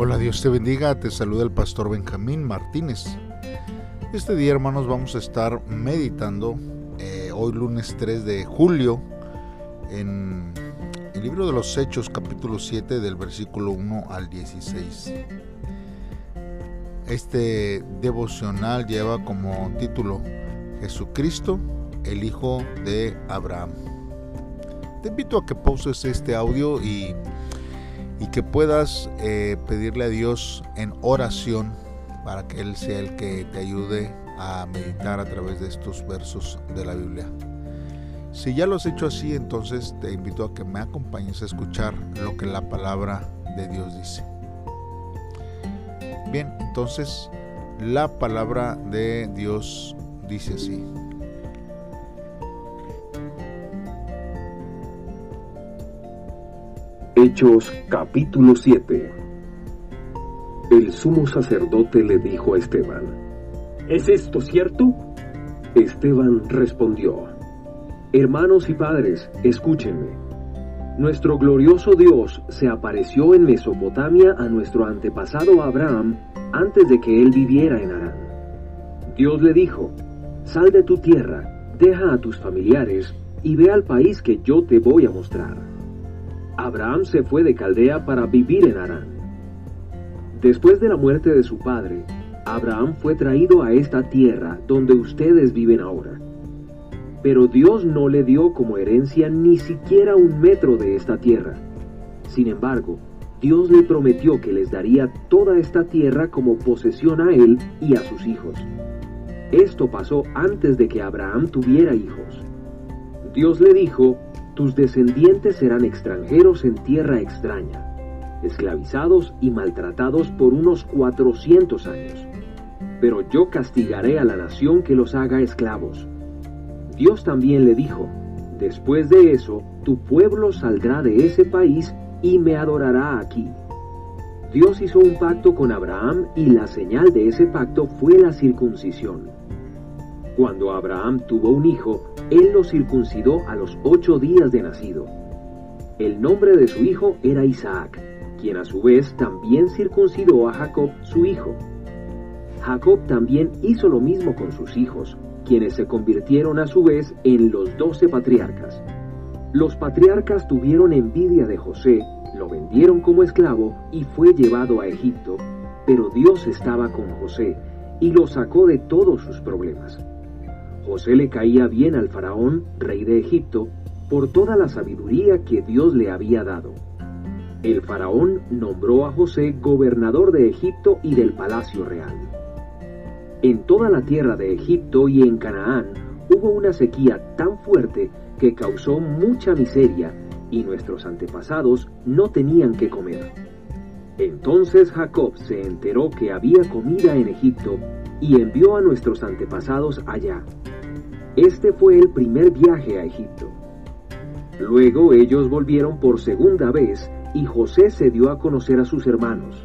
Hola, Dios te bendiga, te saluda el pastor Benjamín Martínez. Este día, hermanos, vamos a estar meditando eh, hoy lunes 3 de julio en el libro de los Hechos capítulo 7 del versículo 1 al 16. Este devocional lleva como título Jesucristo, el Hijo de Abraham. Te invito a que pauses este audio y y que puedas eh, pedirle a Dios en oración para que Él sea el que te ayude a meditar a través de estos versos de la Biblia. Si ya lo has hecho así, entonces te invito a que me acompañes a escuchar lo que la palabra de Dios dice. Bien, entonces la palabra de Dios dice así. Hechos capítulo 7 El sumo sacerdote le dijo a Esteban, ¿Es esto cierto? Esteban respondió, Hermanos y padres, escúchenme. Nuestro glorioso Dios se apareció en Mesopotamia a nuestro antepasado Abraham antes de que él viviera en Harán. Dios le dijo, Sal de tu tierra, deja a tus familiares y ve al país que yo te voy a mostrar. Abraham se fue de Caldea para vivir en Harán. Después de la muerte de su padre, Abraham fue traído a esta tierra donde ustedes viven ahora. Pero Dios no le dio como herencia ni siquiera un metro de esta tierra. Sin embargo, Dios le prometió que les daría toda esta tierra como posesión a él y a sus hijos. Esto pasó antes de que Abraham tuviera hijos. Dios le dijo, tus descendientes serán extranjeros en tierra extraña, esclavizados y maltratados por unos cuatrocientos años. Pero yo castigaré a la nación que los haga esclavos. Dios también le dijo, después de eso, tu pueblo saldrá de ese país y me adorará aquí. Dios hizo un pacto con Abraham y la señal de ese pacto fue la circuncisión. Cuando Abraham tuvo un hijo, él lo circuncidó a los ocho días de nacido. El nombre de su hijo era Isaac, quien a su vez también circuncidó a Jacob, su hijo. Jacob también hizo lo mismo con sus hijos, quienes se convirtieron a su vez en los doce patriarcas. Los patriarcas tuvieron envidia de José, lo vendieron como esclavo y fue llevado a Egipto, pero Dios estaba con José y lo sacó de todos sus problemas. José le caía bien al faraón, rey de Egipto, por toda la sabiduría que Dios le había dado. El faraón nombró a José gobernador de Egipto y del palacio real. En toda la tierra de Egipto y en Canaán hubo una sequía tan fuerte que causó mucha miseria y nuestros antepasados no tenían que comer. Entonces Jacob se enteró que había comida en Egipto y envió a nuestros antepasados allá. Este fue el primer viaje a Egipto. Luego ellos volvieron por segunda vez y José se dio a conocer a sus hermanos.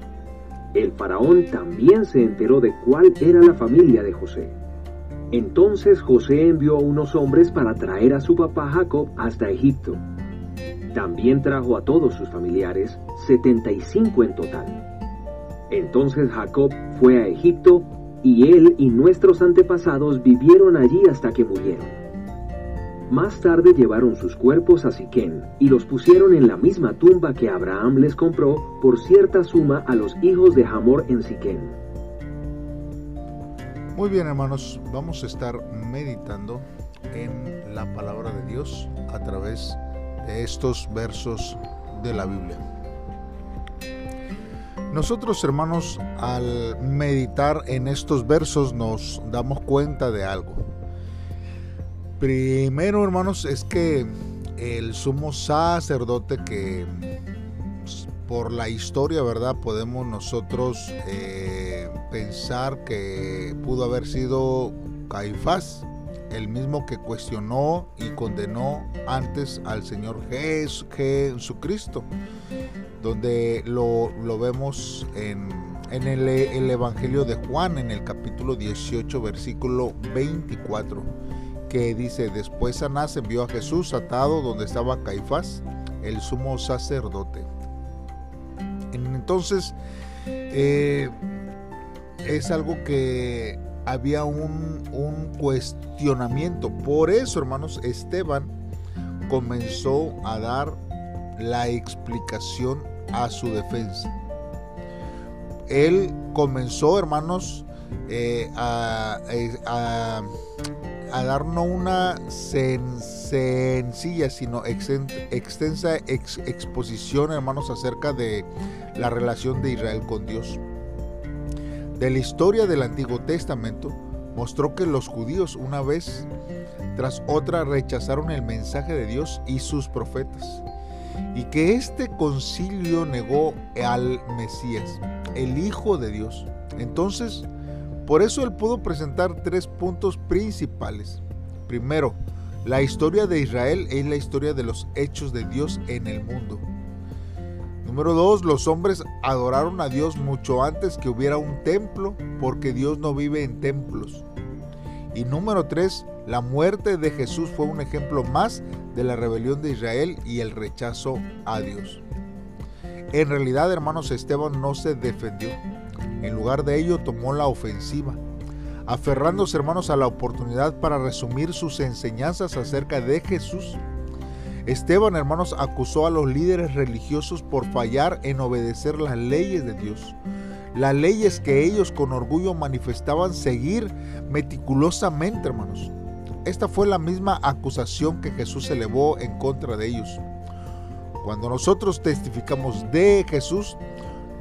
El faraón también se enteró de cuál era la familia de José. Entonces José envió a unos hombres para traer a su papá Jacob hasta Egipto. También trajo a todos sus familiares, 75 en total. Entonces Jacob fue a Egipto y él y nuestros antepasados vivieron allí hasta que murieron. Más tarde llevaron sus cuerpos a Siquén y los pusieron en la misma tumba que Abraham les compró por cierta suma a los hijos de Hamor en Siquén. Muy bien hermanos, vamos a estar meditando en la palabra de Dios a través de estos versos de la Biblia. Nosotros hermanos al meditar en estos versos nos damos cuenta de algo. Primero hermanos es que el sumo sacerdote que pues, por la historia, ¿verdad? Podemos nosotros eh, pensar que pudo haber sido Caifás, el mismo que cuestionó y condenó antes al Señor Jesucristo donde lo, vemos en, el, el, Evangelio de Juan, en el capítulo 18, versículo 24, que dice, después Anás envió a Jesús atado donde estaba Caifás, el sumo sacerdote. Entonces, eh, es algo que había un, un cuestionamiento. Por eso, hermanos, Esteban comenzó a dar la explicación a su defensa. Él comenzó, hermanos, eh, a, a, darnos una sencilla, sino extensa exposición, hermanos, acerca de la relación de Israel con Dios. De la historia del Antiguo Testamento, mostró que los judíos una vez tras otra rechazaron el mensaje de Dios y sus profetas, y que este concilio negó al Mesías, el Hijo de Dios. Entonces, por eso él pudo presentar tres puntos principales. Primero, la historia de Israel es la historia de los hechos de Dios en el mundo. Número dos, los hombres adoraron a Dios mucho antes que hubiera un templo, porque Dios no vive en templos. Y número tres, la muerte de Jesús fue un ejemplo más de la rebelión de Israel y el rechazo a Dios. En realidad, hermanos, Esteban no se defendió. En lugar de ello, tomó la ofensiva, aferrándose, hermanos, a la oportunidad para resumir sus enseñanzas acerca de Jesús. Esteban, hermanos, acusó a los líderes religiosos por fallar en obedecer las leyes de Dios, las leyes que ellos con orgullo manifestaban seguir meticulosamente, hermanos. Esta fue la misma acusación que Jesús elevó en contra de ellos. Cuando nosotros testificamos de Jesús,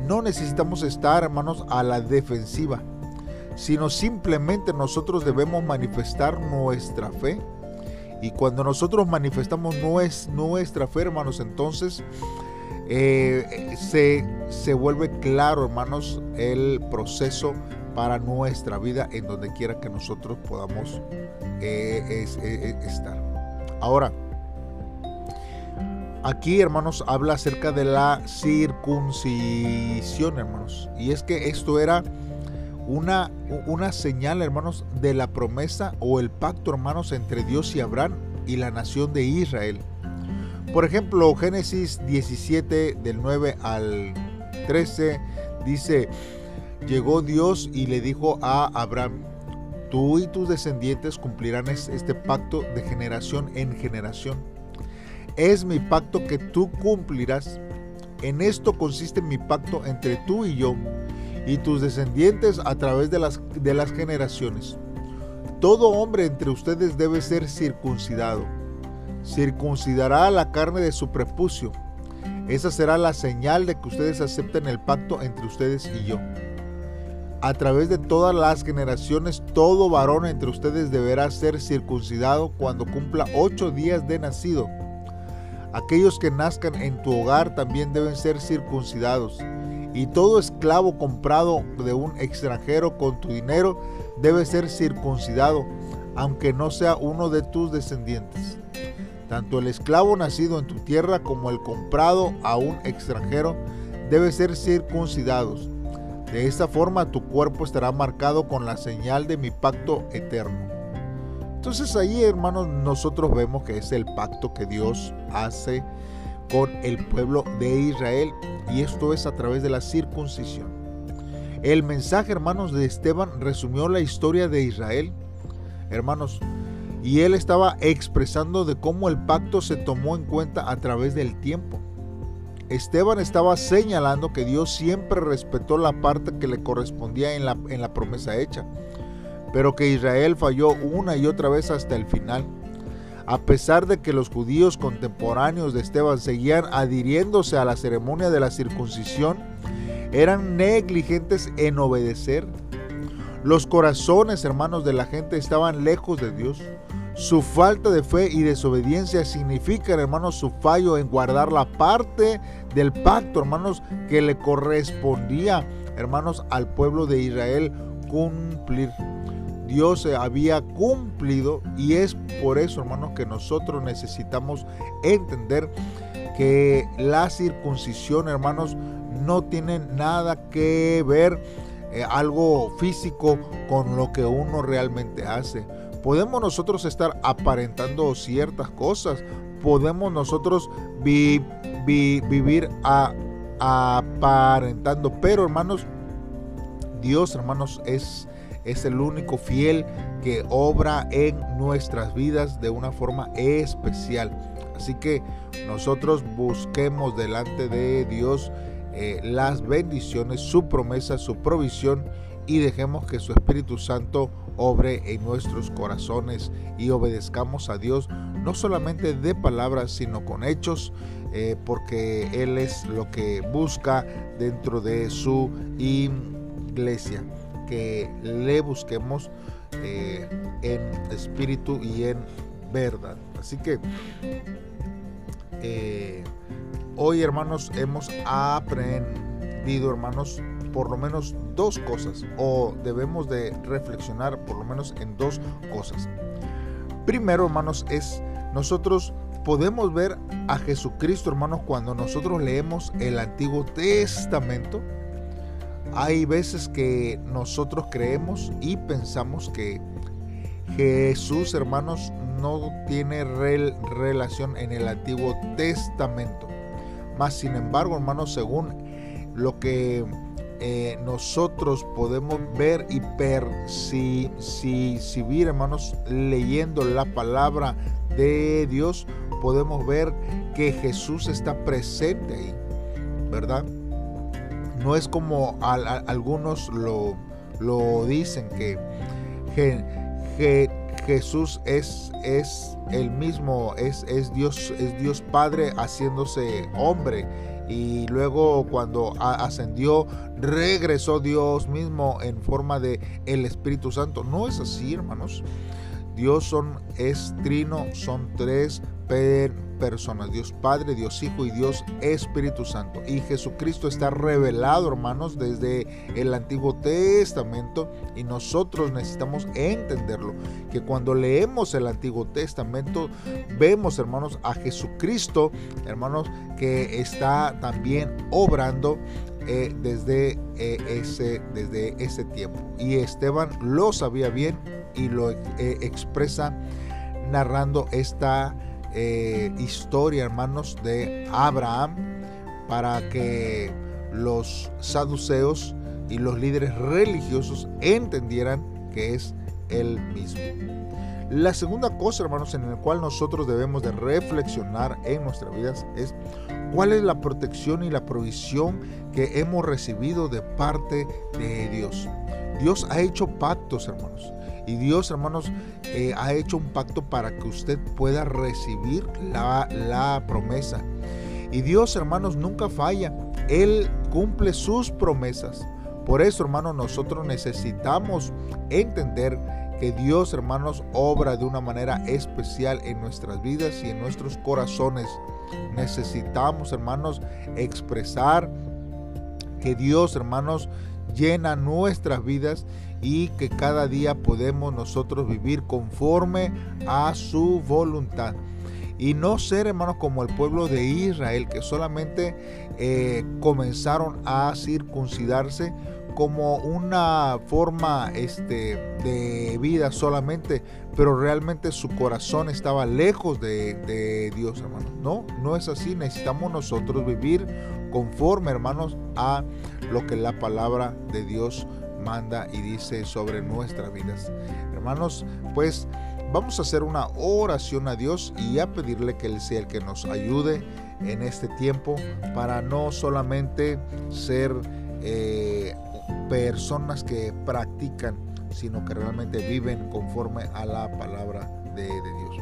no necesitamos estar, hermanos, a la defensiva, sino simplemente nosotros debemos manifestar nuestra fe. Y cuando nosotros manifestamos nuestra fe, hermanos, entonces eh, se, se vuelve claro, hermanos, el proceso para nuestra vida en donde quiera que nosotros podamos eh, eh, estar. Ahora, Aquí, hermanos, habla acerca de la circuncisión, hermanos. Y es que esto era una, una señal, hermanos, de la promesa o el pacto, hermanos, entre Dios y Abraham y la nación de Israel. Por ejemplo, Génesis 17 del 9 al 13 dice, llegó Dios y le dijo a Abraham, tú y tus descendientes cumplirán este pacto de generación en generación es mi pacto que tú cumplirás. En esto consiste mi pacto entre tú y yo y tus descendientes a través de las, de las generaciones. Todo hombre entre ustedes debe ser circuncidado. Circuncidará la carne de su prepucio. Esa será la señal de que ustedes acepten el pacto entre ustedes y yo. A través de todas las generaciones, todo varón entre ustedes deberá ser circuncidado cuando cumpla ocho días de nacido Aquellos que nazcan en tu hogar también deben ser circuncidados. Y todo esclavo comprado de un extranjero con tu dinero debe ser circuncidado, aunque no sea uno de tus descendientes. Tanto el esclavo nacido en tu tierra como el comprado a un extranjero debe ser circuncidados. De esta forma tu cuerpo estará marcado con la señal de mi pacto eterno. Entonces ahí, hermanos, nosotros vemos que es el pacto que Dios hace con el pueblo de Israel y esto es a través de la circuncisión. El mensaje, hermanos, de Esteban resumió la historia de Israel, hermanos, y él estaba expresando de cómo el pacto se tomó en cuenta a través del tiempo. Esteban estaba señalando que Dios siempre respetó la parte que le correspondía en la, en la promesa hecha pero que Israel falló una y otra vez hasta el final. A pesar de que los judíos contemporáneos de Esteban seguían adhiriéndose a la ceremonia de la circuncisión, eran negligentes en obedecer. Los corazones, hermanos, de la gente estaban lejos de Dios. Su falta de fe y desobediencia significan, hermanos, su fallo en guardar la parte del pacto, hermanos, que le correspondía, hermanos, al pueblo de Israel cumplir. Dios había cumplido y es por eso, hermanos, que nosotros necesitamos entender que la circuncisión, hermanos, no tiene nada que ver eh, algo físico con lo que uno realmente hace. Podemos nosotros estar aparentando ciertas cosas, podemos nosotros vivir a aparentando. Pero hermanos, Dios, hermanos, es, es el único fiel que obra en nuestras vidas de una forma especial. Así que nosotros busquemos delante de Dios eh, las bendiciones, su promesa, su provisión y dejemos que su Espíritu Santo obre en nuestros corazones y obedezcamos a Dios no solamente de palabras sino con hechos eh, porque Él es lo que busca dentro de su iglesia. Que le busquemos eh, en espíritu y en verdad. Así que Hoy, hermanos, hemos aprendido, hermanos, por lo menos dos cosas, o debemos de reflexionar por lo menos en dos cosas. Primero, hermanos, es nosotros podemos ver a Jesucristo, hermanos, cuando nosotros leemos el Antiguo Testamento. Hay veces que nosotros creemos y pensamos que Jesús, hermanos, no tiene relación en el Antiguo Testamento. Más sin embargo, hermanos, según lo que eh, nosotros podemos ver y percibir, hermanos, leyendo la palabra de Dios, podemos ver que Jesús está presente ahí, ¿verdad? No es como algunos lo, lo dicen, que, que, Jesús es, es el mismo, es, es, Dios, es Dios Padre haciéndose hombre. Y luego cuando ascendió, regresó Dios mismo en forma de el Espíritu Santo. No es así, hermanos. Dios son, es trino, son tres personas, Dios Padre, Dios Hijo y Dios Espíritu Santo. Y Jesucristo está revelado, hermanos, desde el Antiguo Testamento y nosotros necesitamos entenderlo, que cuando leemos el Antiguo Testamento vemos, hermanos, a Jesucristo, hermanos, que está también obrando eh, desde, eh, ese, desde ese tiempo. Y Esteban lo sabía bien y lo eh, expresa narrando esta eh, historia, hermanos, de Abraham para que los saduceos y los líderes religiosos entendieran que es el mismo. La segunda cosa, hermanos, en la cual nosotros debemos de reflexionar en nuestras vidas es cuál es la protección y la provisión que hemos recibido de parte de Dios. Dios ha hecho pactos, hermanos. Y Dios, hermanos, eh, ha hecho un pacto para que usted pueda recibir la, la promesa. Y Dios, hermanos, nunca falla. Él cumple sus promesas. Por eso, hermanos, nosotros necesitamos entender que Dios, hermanos, obra de una manera especial en nuestras vidas y en nuestros corazones. Necesitamos, hermanos, expresar que Dios, hermanos, llena nuestras vidas y que cada día podemos nosotros vivir conforme a su voluntad. Y no ser, hermanos, como el pueblo de Israel, que solamente eh, comenzaron a circuncidarse como una forma este, de vida solamente, pero realmente su corazón estaba lejos de, de Dios, hermanos. No, no es así. Necesitamos nosotros vivir conforme, hermanos, a lo que la palabra de Dios manda y dice sobre nuestras vidas. Hermanos, pues vamos a hacer una oración a Dios y a pedirle que Él sea el que nos ayude en este tiempo para no solamente ser eh, personas que practican, sino que realmente viven conforme a la palabra de, Dios.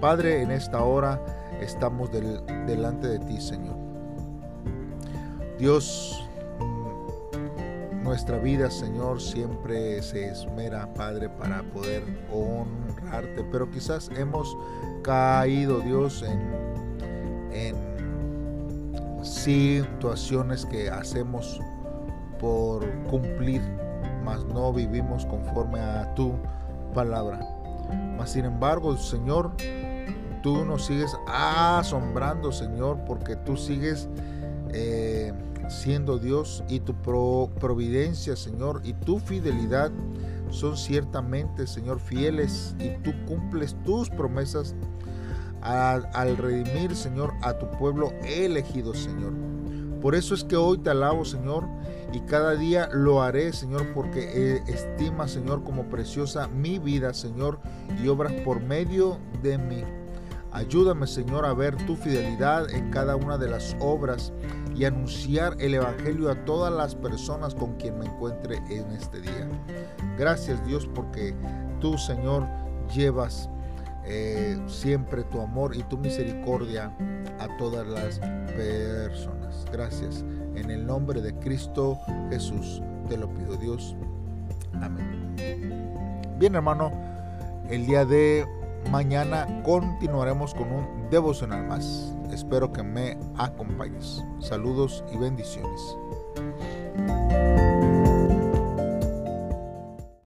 Padre, en esta hora estamos delante de ti, Señor. Dios, nuestra vida, Señor, siempre se esmera, Padre, para poder honrarte, pero quizás hemos caído, Dios, en, situaciones que hacemos por cumplir, mas no vivimos conforme a tu palabra. Mas sin embargo, Señor, tú nos sigues asombrando, Señor, porque tú sigues eh, siendo Dios y tu providencia, Señor, y tu fidelidad son ciertamente, Señor, fieles y tú cumples tus promesas al redimir, Señor, a tu pueblo elegido, Señor. Por eso es que hoy te alabo, Señor, y cada día lo haré, Señor, porque estima, Señor, como preciosa mi vida, Señor, y obras por medio de mí. Ayúdame, Señor, a ver tu fidelidad en cada una de las obras y anunciar el Evangelio a todas las personas con quien me encuentre en este día. Gracias, Dios, porque tú, Señor, llevas eh, siempre tu amor y tu misericordia a todas las personas. Gracias. En el nombre de Cristo Jesús te lo pido, Dios. Amén. Bien, hermano, el día de mañana continuaremos con un devocional más. Espero que me acompañes. Saludos y bendiciones.